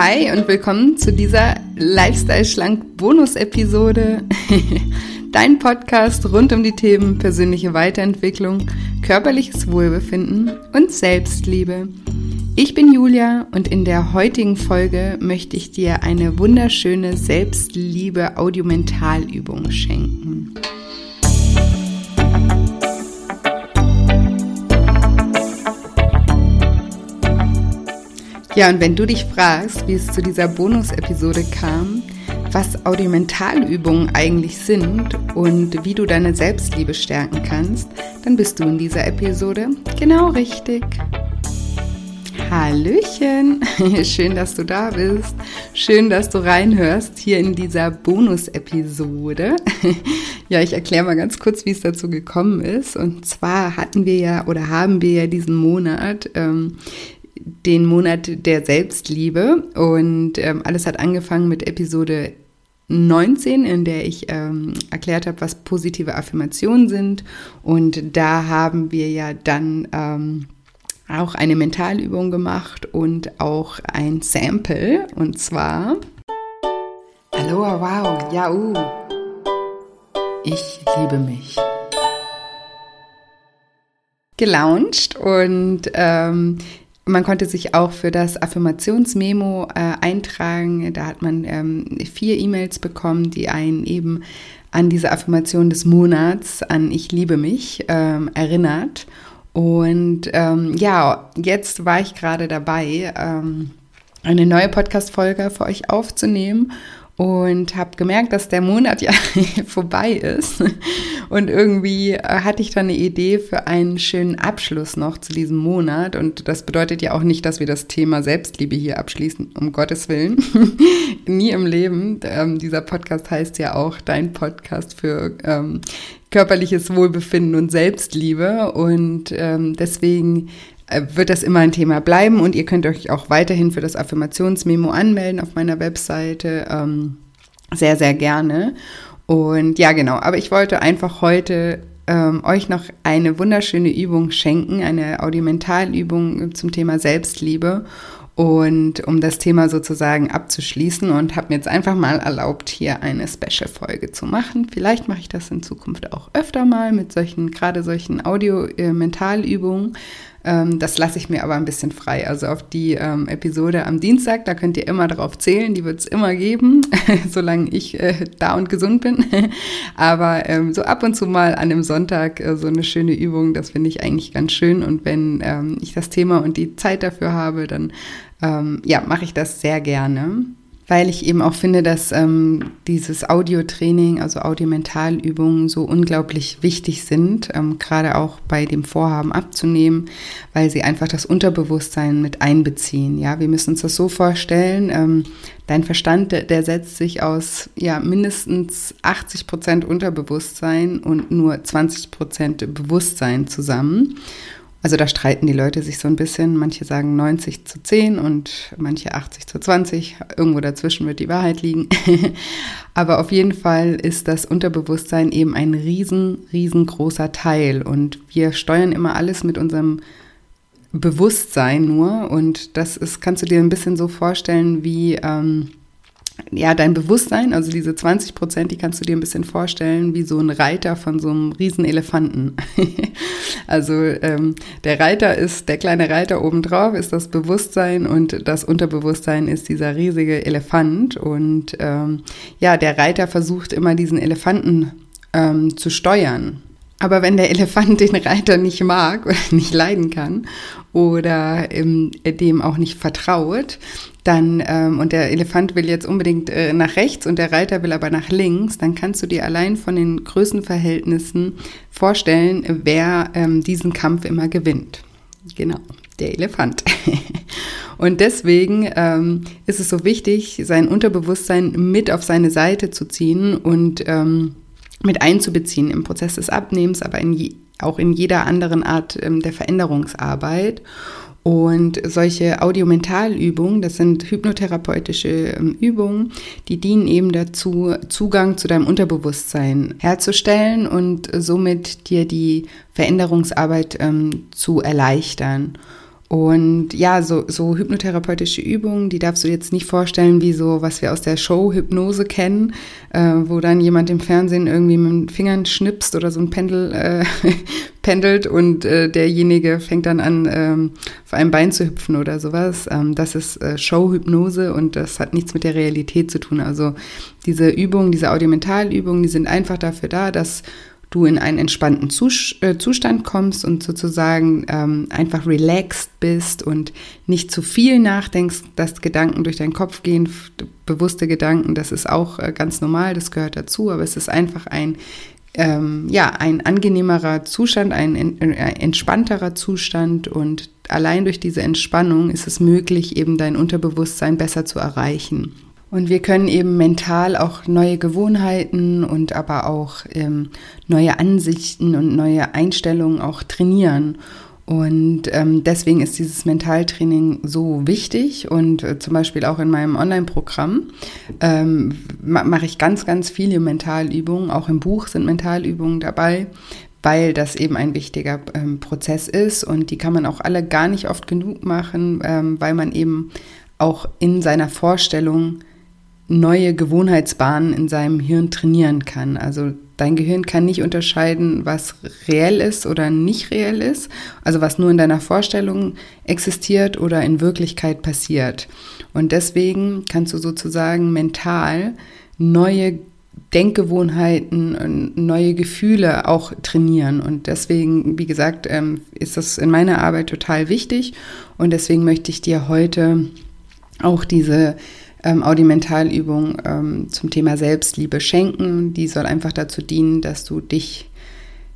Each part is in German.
Hi und willkommen zu dieser Lifestyle Schlank Bonus Episode. Dein Podcast rund um die Themen persönliche Weiterentwicklung, körperliches Wohlbefinden und Selbstliebe. Ich bin Julia und in der heutigen Folge möchte ich dir eine wunderschöne Selbstliebe Audiomentalübung schenken. Ja, und wenn du dich fragst, wie es zu dieser Bonus-Episode kam, was Audiomentalübungen eigentlich sind und wie du deine Selbstliebe stärken kannst, dann bist du in dieser Episode genau richtig. Hallöchen, schön, dass du da bist. Schön, dass du reinhörst hier in dieser Bonus-Episode. Ja, ich erkläre mal ganz kurz, wie es dazu gekommen ist. Und zwar hatten wir ja oder haben wir ja diesen Monat ähm, den Monat der Selbstliebe und ähm, alles hat angefangen mit Episode 19, in der ich ähm, erklärt habe, was positive Affirmationen sind. Und da haben wir ja dann ähm, auch eine Mentalübung gemacht und auch ein Sample. Und zwar. Hallo, wow, ja, uh. Ich liebe mich gelauncht und ähm, man konnte sich auch für das Affirmationsmemo äh, eintragen. Da hat man ähm, vier E-Mails bekommen, die einen eben an diese Affirmation des Monats, an Ich liebe mich, ähm, erinnert. Und ähm, ja, jetzt war ich gerade dabei, ähm, eine neue Podcast-Folge für euch aufzunehmen und habe gemerkt, dass der Monat ja vorbei ist. Und irgendwie äh, hatte ich dann eine Idee für einen schönen Abschluss noch zu diesem Monat. Und das bedeutet ja auch nicht, dass wir das Thema Selbstliebe hier abschließen, um Gottes Willen. Nie im Leben. Ähm, dieser Podcast heißt ja auch dein Podcast für ähm, körperliches Wohlbefinden und Selbstliebe. Und ähm, deswegen wird das immer ein Thema bleiben und ihr könnt euch auch weiterhin für das Affirmationsmemo anmelden auf meiner Webseite. Ähm, sehr, sehr gerne. Und ja, genau, aber ich wollte einfach heute ähm, euch noch eine wunderschöne Übung schenken, eine Audimentalübung zum Thema Selbstliebe und um das Thema sozusagen abzuschließen und habe mir jetzt einfach mal erlaubt, hier eine Special-Folge zu machen. Vielleicht mache ich das in Zukunft auch öfter mal mit solchen, gerade solchen Audio-Mentalübungen. Ähm, das lasse ich mir aber ein bisschen frei. Also auf die ähm, Episode am Dienstag, da könnt ihr immer drauf zählen, die wird es immer geben, solange ich äh, da und gesund bin. aber ähm, so ab und zu mal an einem Sonntag äh, so eine schöne Übung, das finde ich eigentlich ganz schön. Und wenn ähm, ich das Thema und die Zeit dafür habe, dann ähm, ja, mache ich das sehr gerne weil ich eben auch finde, dass ähm, dieses Audiotraining, also Audiomentalübungen so unglaublich wichtig sind, ähm, gerade auch bei dem Vorhaben abzunehmen, weil sie einfach das Unterbewusstsein mit einbeziehen. Ja, wir müssen uns das so vorstellen, ähm, dein Verstand, der, der setzt sich aus ja mindestens 80 Prozent Unterbewusstsein und nur 20 Prozent Bewusstsein zusammen. Also da streiten die Leute sich so ein bisschen. Manche sagen 90 zu 10 und manche 80 zu 20. Irgendwo dazwischen wird die Wahrheit liegen. Aber auf jeden Fall ist das Unterbewusstsein eben ein riesen, riesengroßer Teil. Und wir steuern immer alles mit unserem Bewusstsein nur. Und das ist, kannst du dir ein bisschen so vorstellen wie... Ähm, ja, dein Bewusstsein, also diese 20 Prozent, die kannst du dir ein bisschen vorstellen wie so ein Reiter von so einem riesen Elefanten. also ähm, der Reiter ist, der kleine Reiter obendrauf ist das Bewusstsein und das Unterbewusstsein ist dieser riesige Elefant. Und ähm, ja, der Reiter versucht immer diesen Elefanten ähm, zu steuern. Aber wenn der Elefant den Reiter nicht mag oder nicht leiden kann oder ähm, dem auch nicht vertraut, dann ähm, und der Elefant will jetzt unbedingt äh, nach rechts und der Reiter will aber nach links, dann kannst du dir allein von den Größenverhältnissen vorstellen, wer ähm, diesen Kampf immer gewinnt. Genau, der Elefant. und deswegen ähm, ist es so wichtig, sein Unterbewusstsein mit auf seine Seite zu ziehen und ähm, mit einzubeziehen im Prozess des Abnehmens, aber in auch in jeder anderen Art ähm, der Veränderungsarbeit. Und solche Audiomentalübungen, das sind hypnotherapeutische ähm, Übungen, die dienen eben dazu, Zugang zu deinem Unterbewusstsein herzustellen und somit dir die Veränderungsarbeit ähm, zu erleichtern. Und ja, so, so hypnotherapeutische Übungen, die darfst du jetzt nicht vorstellen, wie so, was wir aus der Show Hypnose kennen, äh, wo dann jemand im Fernsehen irgendwie mit den Fingern schnipst oder so ein Pendel äh, pendelt und äh, derjenige fängt dann an, ähm, auf einem Bein zu hüpfen oder sowas. Ähm, das ist äh, Show-Hypnose und das hat nichts mit der Realität zu tun. Also diese Übungen, diese Audiomentalübungen, die sind einfach dafür da, dass du in einen entspannten äh, Zustand kommst und sozusagen ähm, einfach relaxed bist und nicht zu viel nachdenkst, dass Gedanken durch deinen Kopf gehen, bewusste Gedanken, das ist auch äh, ganz normal, das gehört dazu, aber es ist einfach ein ähm, ja, ein angenehmerer Zustand, ein, ein entspannterer Zustand und allein durch diese Entspannung ist es möglich, eben dein Unterbewusstsein besser zu erreichen. Und wir können eben mental auch neue Gewohnheiten und aber auch ähm, neue Ansichten und neue Einstellungen auch trainieren. Und ähm, deswegen ist dieses Mentaltraining so wichtig. Und äh, zum Beispiel auch in meinem Online-Programm ähm, mache ich ganz, ganz viele Mentalübungen. Auch im Buch sind Mentalübungen dabei, weil das eben ein wichtiger ähm, Prozess ist. Und die kann man auch alle gar nicht oft genug machen, ähm, weil man eben auch in seiner Vorstellung neue Gewohnheitsbahnen in seinem Hirn trainieren kann. Also dein Gehirn kann nicht unterscheiden, was reell ist oder nicht reell ist, also was nur in deiner Vorstellung existiert oder in Wirklichkeit passiert. Und deswegen kannst du sozusagen mental neue Denkgewohnheiten und neue Gefühle auch trainieren. Und deswegen, wie gesagt, ähm, ist das in meiner Arbeit total wichtig. Und deswegen möchte ich dir heute auch diese ähm, Audimentalübung ähm, zum Thema Selbstliebe schenken. Die soll einfach dazu dienen, dass du dich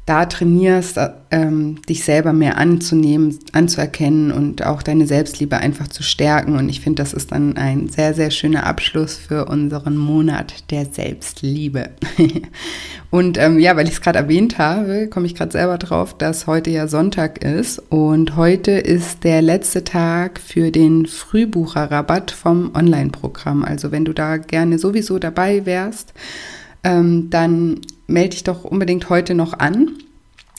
da trainierst, ähm, dich selber mehr anzunehmen, anzuerkennen und auch deine Selbstliebe einfach zu stärken. Und ich finde, das ist dann ein sehr, sehr schöner Abschluss für unseren Monat der Selbstliebe. und ähm, ja, weil ich es gerade erwähnt habe, komme ich gerade selber drauf, dass heute ja Sonntag ist. Und heute ist der letzte Tag für den Frühbucherrabatt vom Online-Programm. Also wenn du da gerne sowieso dabei wärst, ähm, dann melde dich doch unbedingt heute noch an.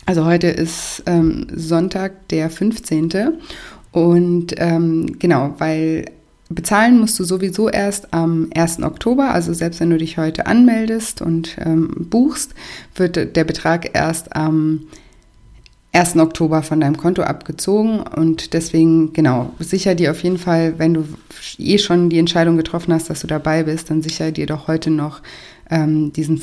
Also heute ist ähm, Sonntag, der 15. Und ähm, genau, weil bezahlen musst du sowieso erst am 1. Oktober. Also selbst wenn du dich heute anmeldest und ähm, buchst, wird der Betrag erst am 1. Oktober von deinem Konto abgezogen. Und deswegen, genau, sicher dir auf jeden Fall, wenn du eh schon die Entscheidung getroffen hast, dass du dabei bist, dann sicher dir doch heute noch ähm, diesen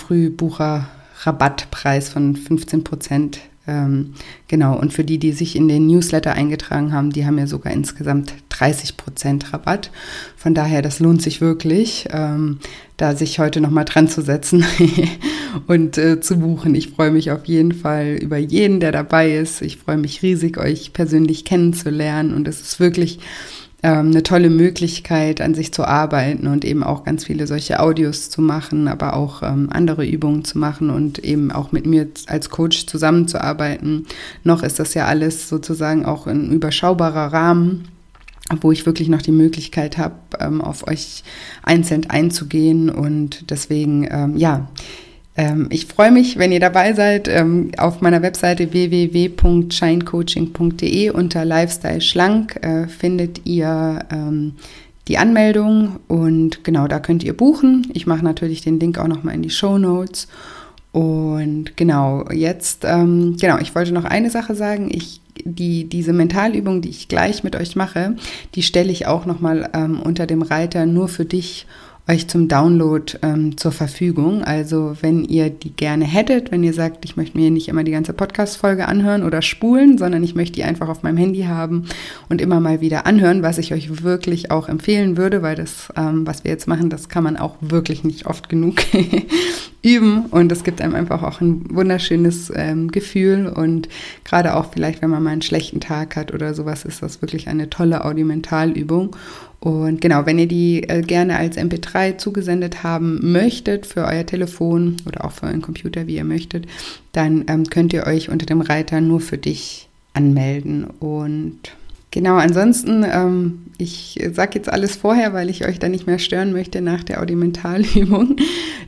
Frühbucher-Rabattpreis von 15 Prozent. Ähm, genau, und für die, die sich in den Newsletter eingetragen haben, die haben ja sogar insgesamt 30 Prozent Rabatt. Von daher, das lohnt sich wirklich, ähm, da sich heute nochmal dran zu setzen und äh, zu buchen. Ich freue mich auf jeden Fall über jeden, der dabei ist. Ich freue mich riesig, euch persönlich kennenzulernen und es ist wirklich eine tolle Möglichkeit, an sich zu arbeiten und eben auch ganz viele solche Audios zu machen, aber auch ähm, andere Übungen zu machen und eben auch mit mir als Coach zusammenzuarbeiten. Noch ist das ja alles sozusagen auch ein überschaubarer Rahmen wo ich wirklich noch die Möglichkeit habe, ähm, auf euch einzeln einzugehen. Und deswegen, ähm, ja, ähm, ich freue mich, wenn ihr dabei seid. Ähm, auf meiner Webseite www.shinecoaching.de unter Lifestyle Schlank äh, findet ihr ähm, die Anmeldung und genau da könnt ihr buchen. Ich mache natürlich den Link auch nochmal in die Show Notes. Und genau, jetzt, ähm, genau, ich wollte noch eine Sache sagen. Ich, die, diese Mentalübung, die ich gleich mit euch mache, die stelle ich auch nochmal ähm, unter dem Reiter nur für dich euch zum Download ähm, zur Verfügung. Also wenn ihr die gerne hättet, wenn ihr sagt, ich möchte mir nicht immer die ganze Podcast-Folge anhören oder spulen, sondern ich möchte die einfach auf meinem Handy haben und immer mal wieder anhören, was ich euch wirklich auch empfehlen würde, weil das, ähm, was wir jetzt machen, das kann man auch wirklich nicht oft genug üben. Und es gibt einem einfach auch ein wunderschönes ähm, Gefühl. Und gerade auch vielleicht, wenn man mal einen schlechten Tag hat oder sowas, ist das wirklich eine tolle Audiomentalübung und genau, wenn ihr die äh, gerne als MP3 zugesendet haben möchtet für euer Telefon oder auch für euren Computer, wie ihr möchtet, dann ähm, könnt ihr euch unter dem Reiter nur für dich anmelden. Und genau, ansonsten, ähm, ich sage jetzt alles vorher, weil ich euch da nicht mehr stören möchte nach der Audimentalübung.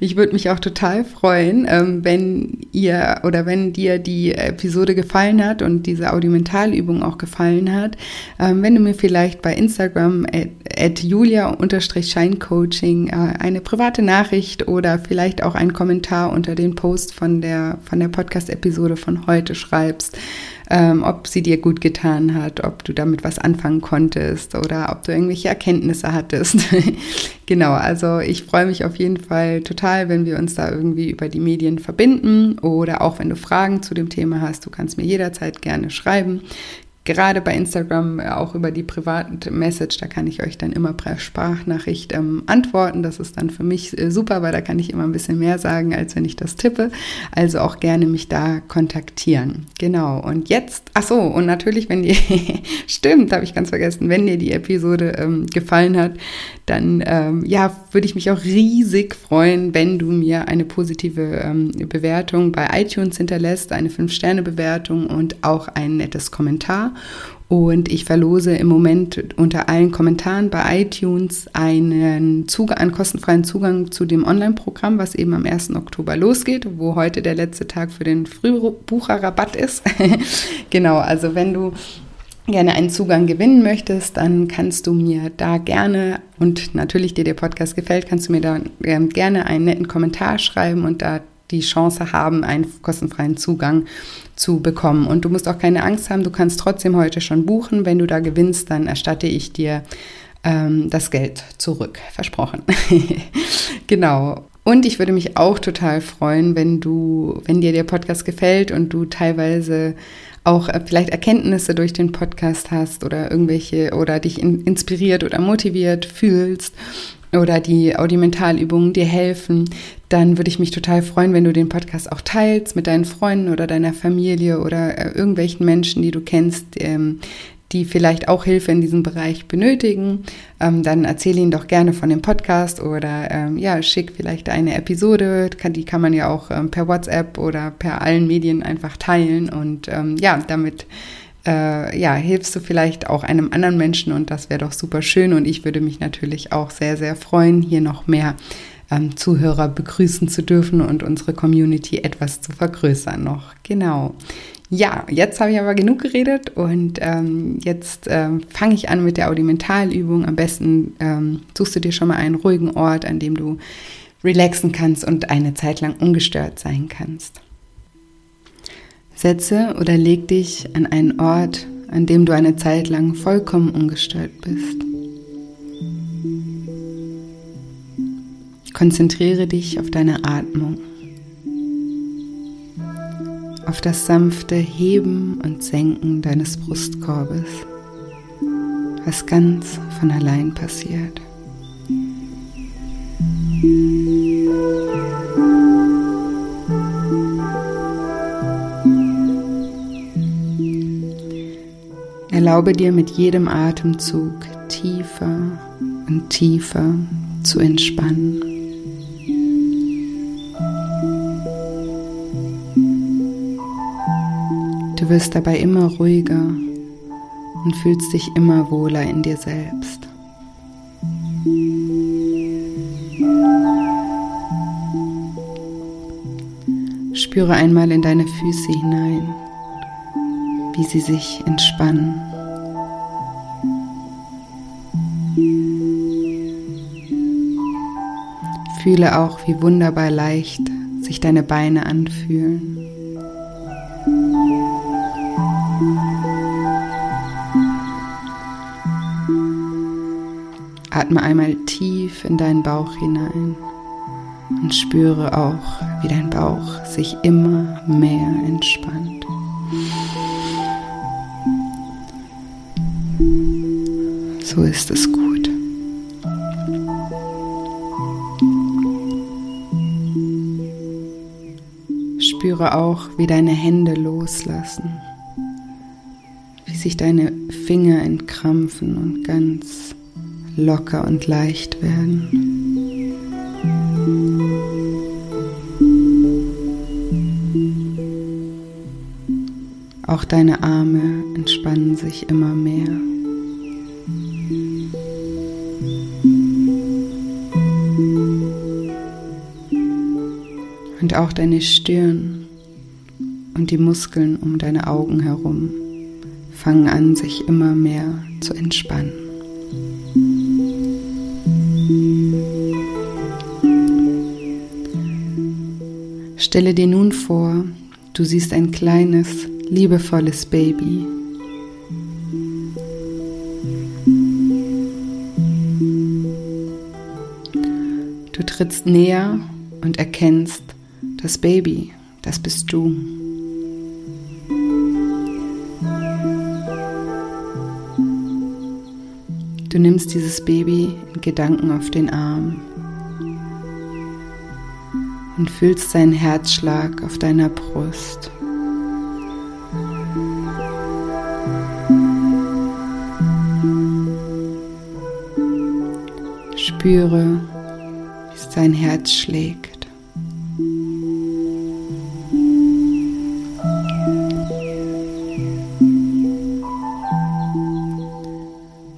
Ich würde mich auch total freuen, ähm, wenn ihr oder wenn dir die Episode gefallen hat und diese Audiomentalübung auch gefallen hat, ähm, wenn du mir vielleicht bei Instagram at, at julia-scheincoaching äh, eine private Nachricht oder vielleicht auch einen Kommentar unter den Post von der, von der Podcast-Episode von heute schreibst, ähm, ob sie dir gut getan hat, ob du damit was anfangen konntest oder ob du irgendwelche Erkenntnisse hattest. genau, also ich freue mich auf jeden Fall total, wenn wir uns da irgendwie über die Medien verbinden oder auch wenn du Fragen zu dem Thema hast, du kannst mir jederzeit gerne schreiben gerade bei Instagram äh, auch über die private Message, da kann ich euch dann immer per Sprachnachricht ähm, antworten. Das ist dann für mich äh, super, weil da kann ich immer ein bisschen mehr sagen, als wenn ich das tippe. Also auch gerne mich da kontaktieren. Genau. Und jetzt, ach so, und natürlich, wenn dir, stimmt, habe ich ganz vergessen, wenn dir die Episode ähm, gefallen hat, dann ähm, ja, würde ich mich auch riesig freuen, wenn du mir eine positive ähm, Bewertung bei iTunes hinterlässt, eine 5-Sterne-Bewertung und auch ein nettes Kommentar. Und ich verlose im Moment unter allen Kommentaren bei iTunes einen, Zugang, einen kostenfreien Zugang zu dem Online-Programm, was eben am 1. Oktober losgeht, wo heute der letzte Tag für den Frühbucherrabatt ist. genau, also wenn du gerne einen Zugang gewinnen möchtest, dann kannst du mir da gerne und natürlich dir der Podcast gefällt, kannst du mir da ähm, gerne einen netten Kommentar schreiben und da die Chance haben, einen kostenfreien Zugang zu bekommen. Und du musst auch keine Angst haben, du kannst trotzdem heute schon buchen. Wenn du da gewinnst, dann erstatte ich dir ähm, das Geld zurück. Versprochen. genau. Und ich würde mich auch total freuen, wenn du, wenn dir der Podcast gefällt und du teilweise auch äh, vielleicht Erkenntnisse durch den Podcast hast oder irgendwelche oder dich in, inspiriert oder motiviert fühlst oder die Audimentalübungen dir helfen, dann würde ich mich total freuen, wenn du den Podcast auch teilst mit deinen Freunden oder deiner Familie oder äh, irgendwelchen Menschen, die du kennst, ähm, die vielleicht auch Hilfe in diesem Bereich benötigen, ähm, dann erzähle ihnen doch gerne von dem Podcast oder ähm, ja, schick vielleicht eine Episode. Die kann man ja auch per WhatsApp oder per allen Medien einfach teilen und ja, damit äh, ja, hilfst du vielleicht auch einem anderen Menschen und das wäre doch super schön und ich würde mich natürlich auch sehr, sehr freuen, hier noch mehr ähm, Zuhörer begrüßen zu dürfen und unsere Community etwas zu vergrößern noch. Genau. Ja, jetzt habe ich aber genug geredet und ähm, jetzt ähm, fange ich an mit der Audimentalübung. Am besten ähm, suchst du dir schon mal einen ruhigen Ort, an dem du relaxen kannst und eine Zeit lang ungestört sein kannst. Setze oder leg dich an einen Ort, an dem du eine Zeit lang vollkommen ungestört bist. Konzentriere dich auf deine Atmung auf das sanfte Heben und Senken deines Brustkorbes, was ganz von allein passiert. Erlaube dir mit jedem Atemzug tiefer und tiefer zu entspannen. Du wirst dabei immer ruhiger und fühlst dich immer wohler in dir selbst. Spüre einmal in deine Füße hinein, wie sie sich entspannen. Fühle auch, wie wunderbar leicht sich deine Beine anfühlen. Atme einmal tief in deinen Bauch hinein und spüre auch, wie dein Bauch sich immer mehr entspannt. So ist es gut. Spüre auch, wie deine Hände loslassen, wie sich deine Finger entkrampfen und ganz locker und leicht werden. Auch deine Arme entspannen sich immer mehr. Und auch deine Stirn und die Muskeln um deine Augen herum fangen an, sich immer mehr zu entspannen. Stelle dir nun vor, du siehst ein kleines, liebevolles Baby. Du trittst näher und erkennst, das Baby, das bist du. Du nimmst dieses Baby in Gedanken auf den Arm und fühlst seinen Herzschlag auf deiner Brust. Spüre, wie sein Herz schlägt.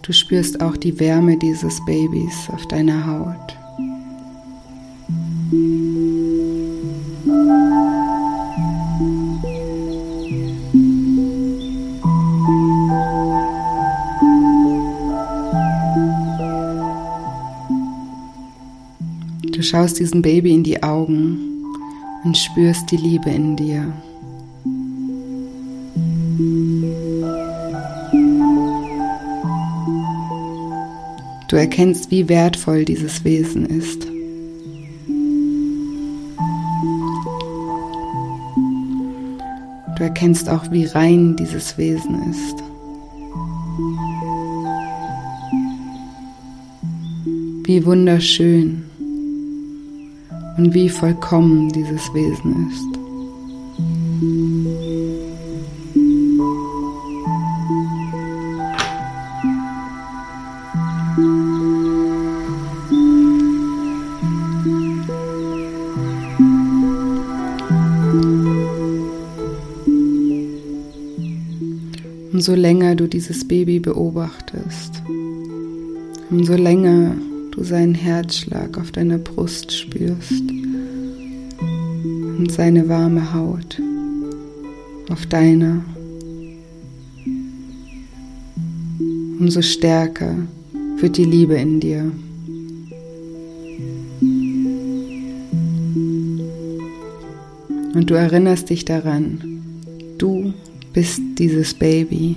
Du spürst auch die Wärme dieses Babys auf deiner Haut. schaust diesem Baby in die Augen und spürst die Liebe in dir. Erkennst, wie wertvoll dieses Wesen ist. Du erkennst auch, wie rein dieses Wesen ist. Wie wunderschön und wie vollkommen dieses Wesen ist. Umso länger du dieses Baby beobachtest, umso länger du seinen Herzschlag auf deiner Brust spürst und seine warme Haut auf deiner. Umso stärker wird die Liebe in dir. Und du erinnerst dich daran, du bist dieses Baby.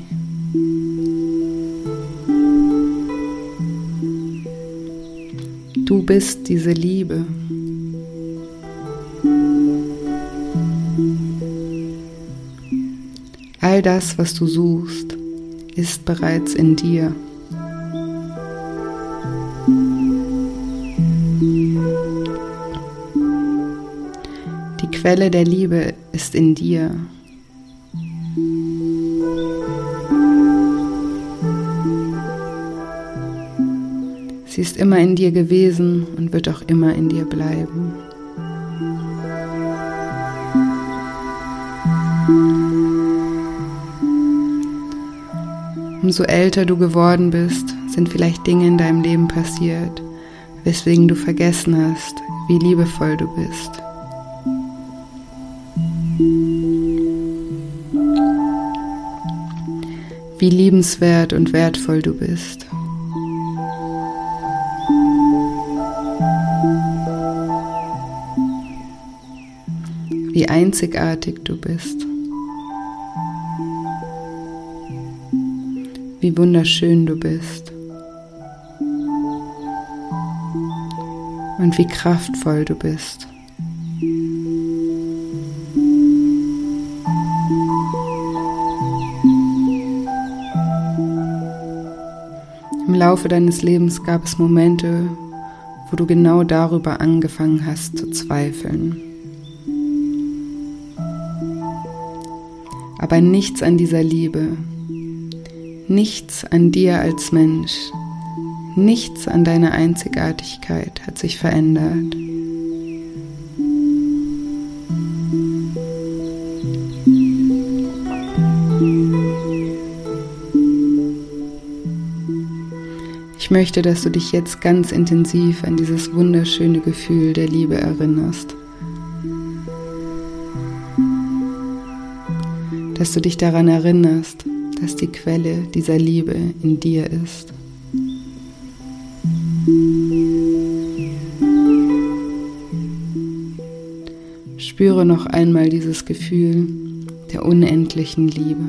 Du bist diese Liebe. All das, was du suchst, ist bereits in dir. Die Quelle der Liebe ist in dir. Ist immer in dir gewesen und wird auch immer in dir bleiben. Umso älter du geworden bist, sind vielleicht Dinge in deinem Leben passiert, weswegen du vergessen hast, wie liebevoll du bist. Wie liebenswert und wertvoll du bist. Wie einzigartig du bist. Wie wunderschön du bist. Und wie kraftvoll du bist. Im Laufe deines Lebens gab es Momente, wo du genau darüber angefangen hast zu zweifeln. Aber nichts an dieser Liebe, nichts an dir als Mensch, nichts an deiner Einzigartigkeit hat sich verändert. Ich möchte, dass du dich jetzt ganz intensiv an dieses wunderschöne Gefühl der Liebe erinnerst. Dass du dich daran erinnerst, dass die Quelle dieser Liebe in dir ist. Spüre noch einmal dieses Gefühl der unendlichen Liebe.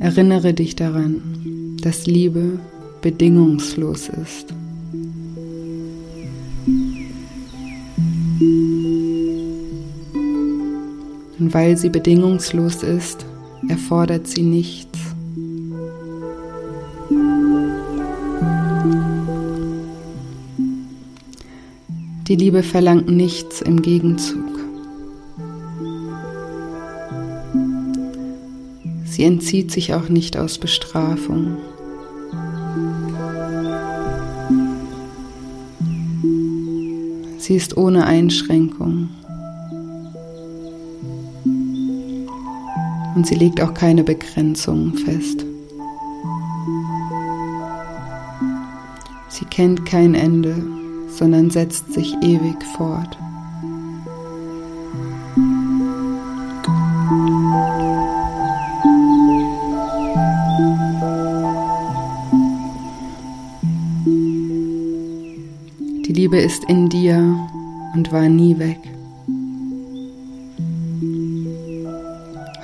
Erinnere dich daran, dass Liebe bedingungslos ist. Und weil sie bedingungslos ist, erfordert sie nichts. Die Liebe verlangt nichts im Gegenzug. Sie entzieht sich auch nicht aus Bestrafung. Sie ist ohne Einschränkung. Und sie legt auch keine Begrenzungen fest. Sie kennt kein Ende, sondern setzt sich ewig fort. Liebe ist in dir und war nie weg.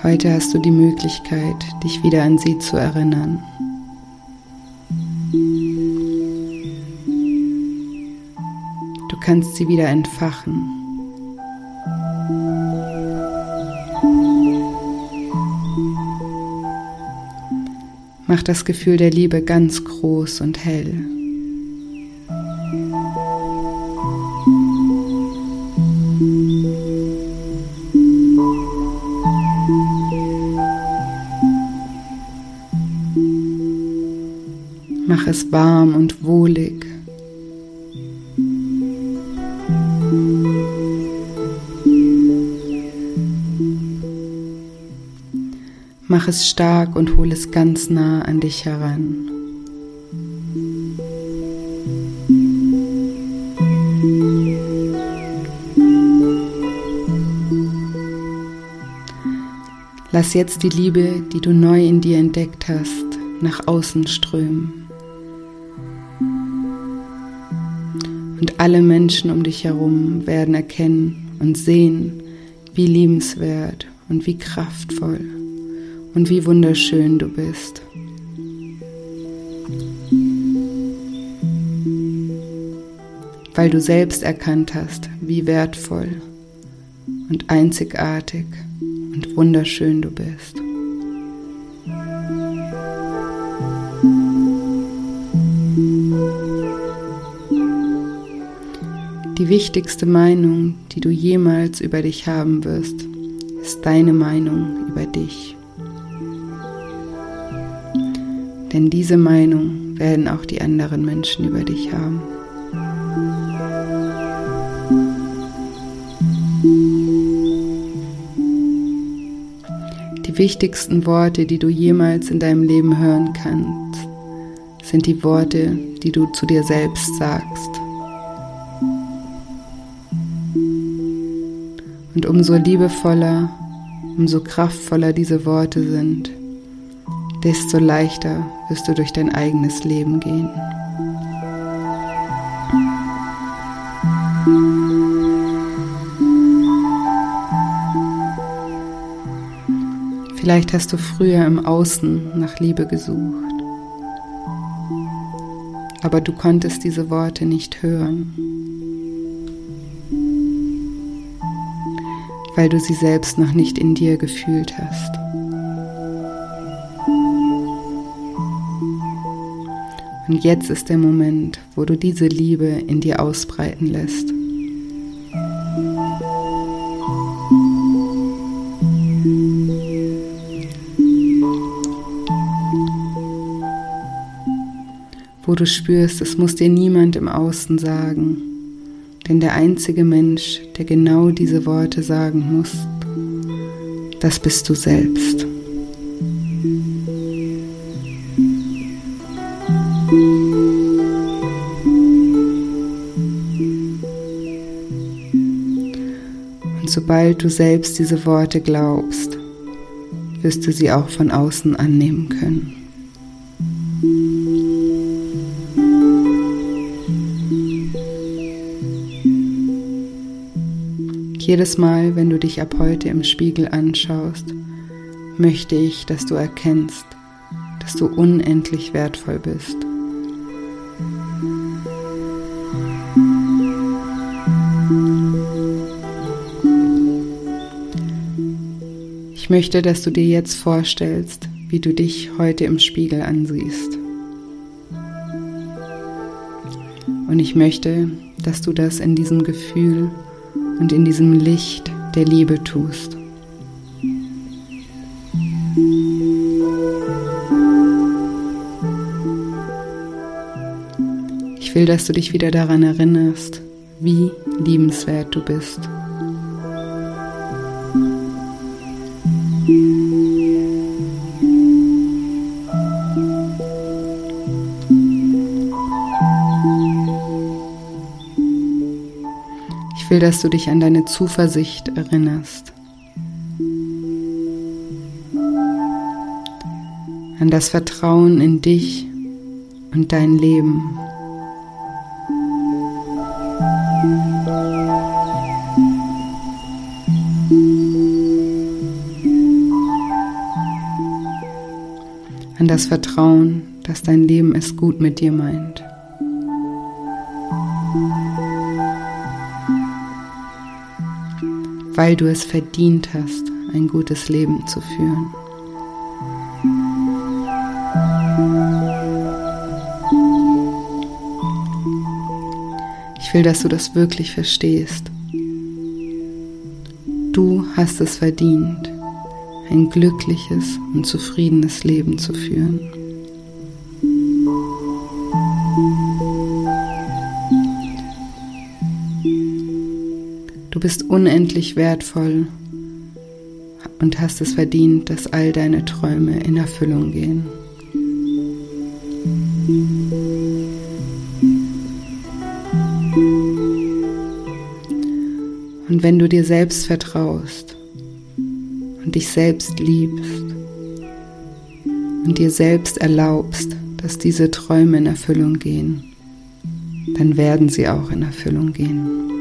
Heute hast du die Möglichkeit, dich wieder an sie zu erinnern. Du kannst sie wieder entfachen. Mach das Gefühl der Liebe ganz groß und hell. Es warm und wohlig. Mach es stark und hol es ganz nah an dich heran. Lass jetzt die Liebe, die du neu in dir entdeckt hast, nach außen strömen. Und alle Menschen um dich herum werden erkennen und sehen, wie liebenswert und wie kraftvoll und wie wunderschön du bist. Weil du selbst erkannt hast, wie wertvoll und einzigartig und wunderschön du bist. Die wichtigste Meinung, die du jemals über dich haben wirst, ist deine Meinung über dich. Denn diese Meinung werden auch die anderen Menschen über dich haben. Die wichtigsten Worte, die du jemals in deinem Leben hören kannst, sind die Worte, die du zu dir selbst sagst. Und umso liebevoller, umso kraftvoller diese Worte sind, desto leichter wirst du durch dein eigenes Leben gehen. Vielleicht hast du früher im Außen nach Liebe gesucht, aber du konntest diese Worte nicht hören. Weil du sie selbst noch nicht in dir gefühlt hast. Und jetzt ist der Moment, wo du diese Liebe in dir ausbreiten lässt. Wo du spürst, es muss dir niemand im Außen sagen, denn der einzige Mensch, der genau diese Worte sagen muss, das bist du selbst. Und sobald du selbst diese Worte glaubst, wirst du sie auch von außen annehmen können. Jedes Mal, wenn du dich ab heute im Spiegel anschaust, möchte ich, dass du erkennst, dass du unendlich wertvoll bist. Ich möchte, dass du dir jetzt vorstellst, wie du dich heute im Spiegel ansiehst. Und ich möchte, dass du das in diesem Gefühl und in diesem Licht der Liebe tust. Ich will, dass du dich wieder daran erinnerst, wie liebenswert du bist. Dass du dich an deine Zuversicht erinnerst. An das Vertrauen in dich und dein Leben. An das Vertrauen, dass dein Leben es gut mit dir meint. Weil du es verdient hast, ein gutes Leben zu führen. Ich will, dass du das wirklich verstehst. Du hast es verdient, ein glückliches und zufriedenes Leben zu führen. Bist unendlich wertvoll und hast es verdient, dass all deine Träume in Erfüllung gehen. Und wenn du dir selbst vertraust und dich selbst liebst und dir selbst erlaubst, dass diese Träume in Erfüllung gehen, dann werden sie auch in Erfüllung gehen.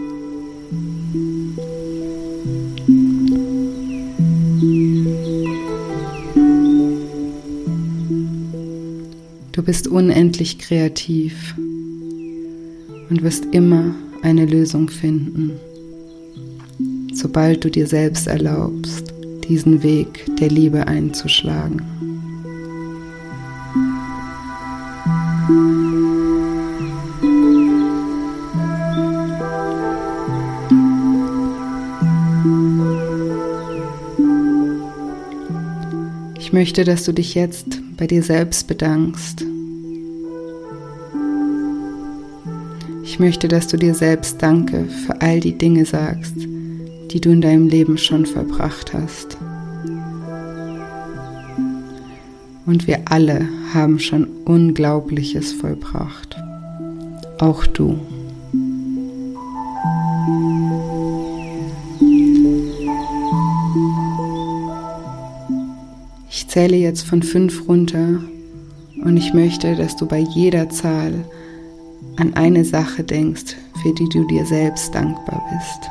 Du bist unendlich kreativ und wirst immer eine Lösung finden, sobald du dir selbst erlaubst, diesen Weg der Liebe einzuschlagen. Ich möchte, dass du dich jetzt bei dir selbst bedankst. Ich möchte, dass du dir selbst Danke für all die Dinge sagst, die du in deinem Leben schon vollbracht hast. Und wir alle haben schon Unglaubliches vollbracht. Auch du. zähle jetzt von fünf runter und ich möchte, dass du bei jeder Zahl an eine Sache denkst, für die du dir selbst dankbar bist.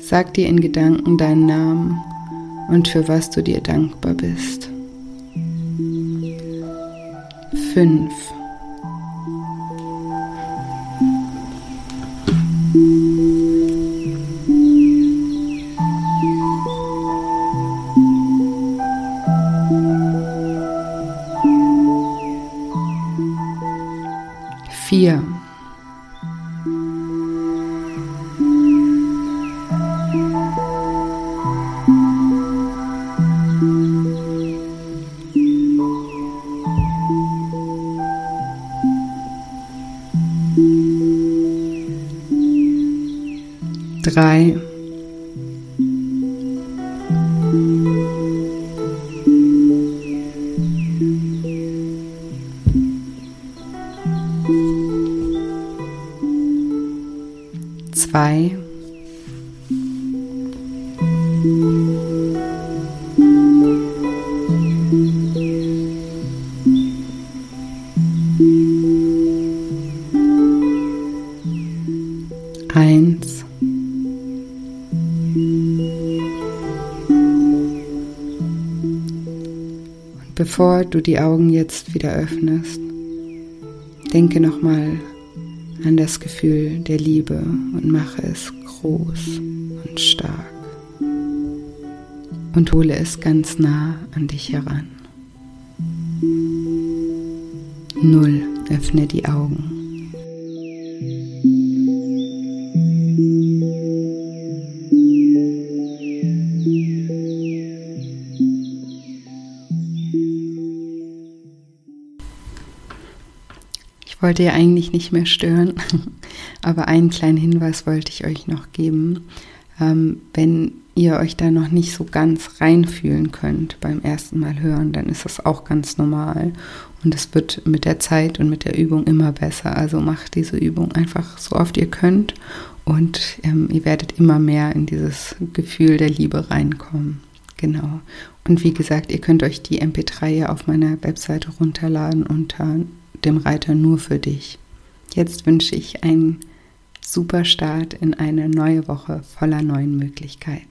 Sag dir in Gedanken deinen Namen und für was du dir dankbar bist. 5 Drei. Bevor du die Augen jetzt wieder öffnest, denke nochmal an das Gefühl der Liebe und mache es groß und stark. Und hole es ganz nah an dich heran. Null, öffne die Augen. Wollte ja eigentlich nicht mehr stören, aber einen kleinen Hinweis wollte ich euch noch geben. Ähm, wenn ihr euch da noch nicht so ganz reinfühlen könnt beim ersten Mal hören, dann ist das auch ganz normal. Und es wird mit der Zeit und mit der Übung immer besser. Also macht diese Übung einfach so oft ihr könnt und ähm, ihr werdet immer mehr in dieses Gefühl der Liebe reinkommen. Genau. Und wie gesagt, ihr könnt euch die MP3 ja auf meiner Webseite runterladen unter dem Reiter nur für dich. Jetzt wünsche ich einen super Start in eine neue Woche voller neuen Möglichkeiten.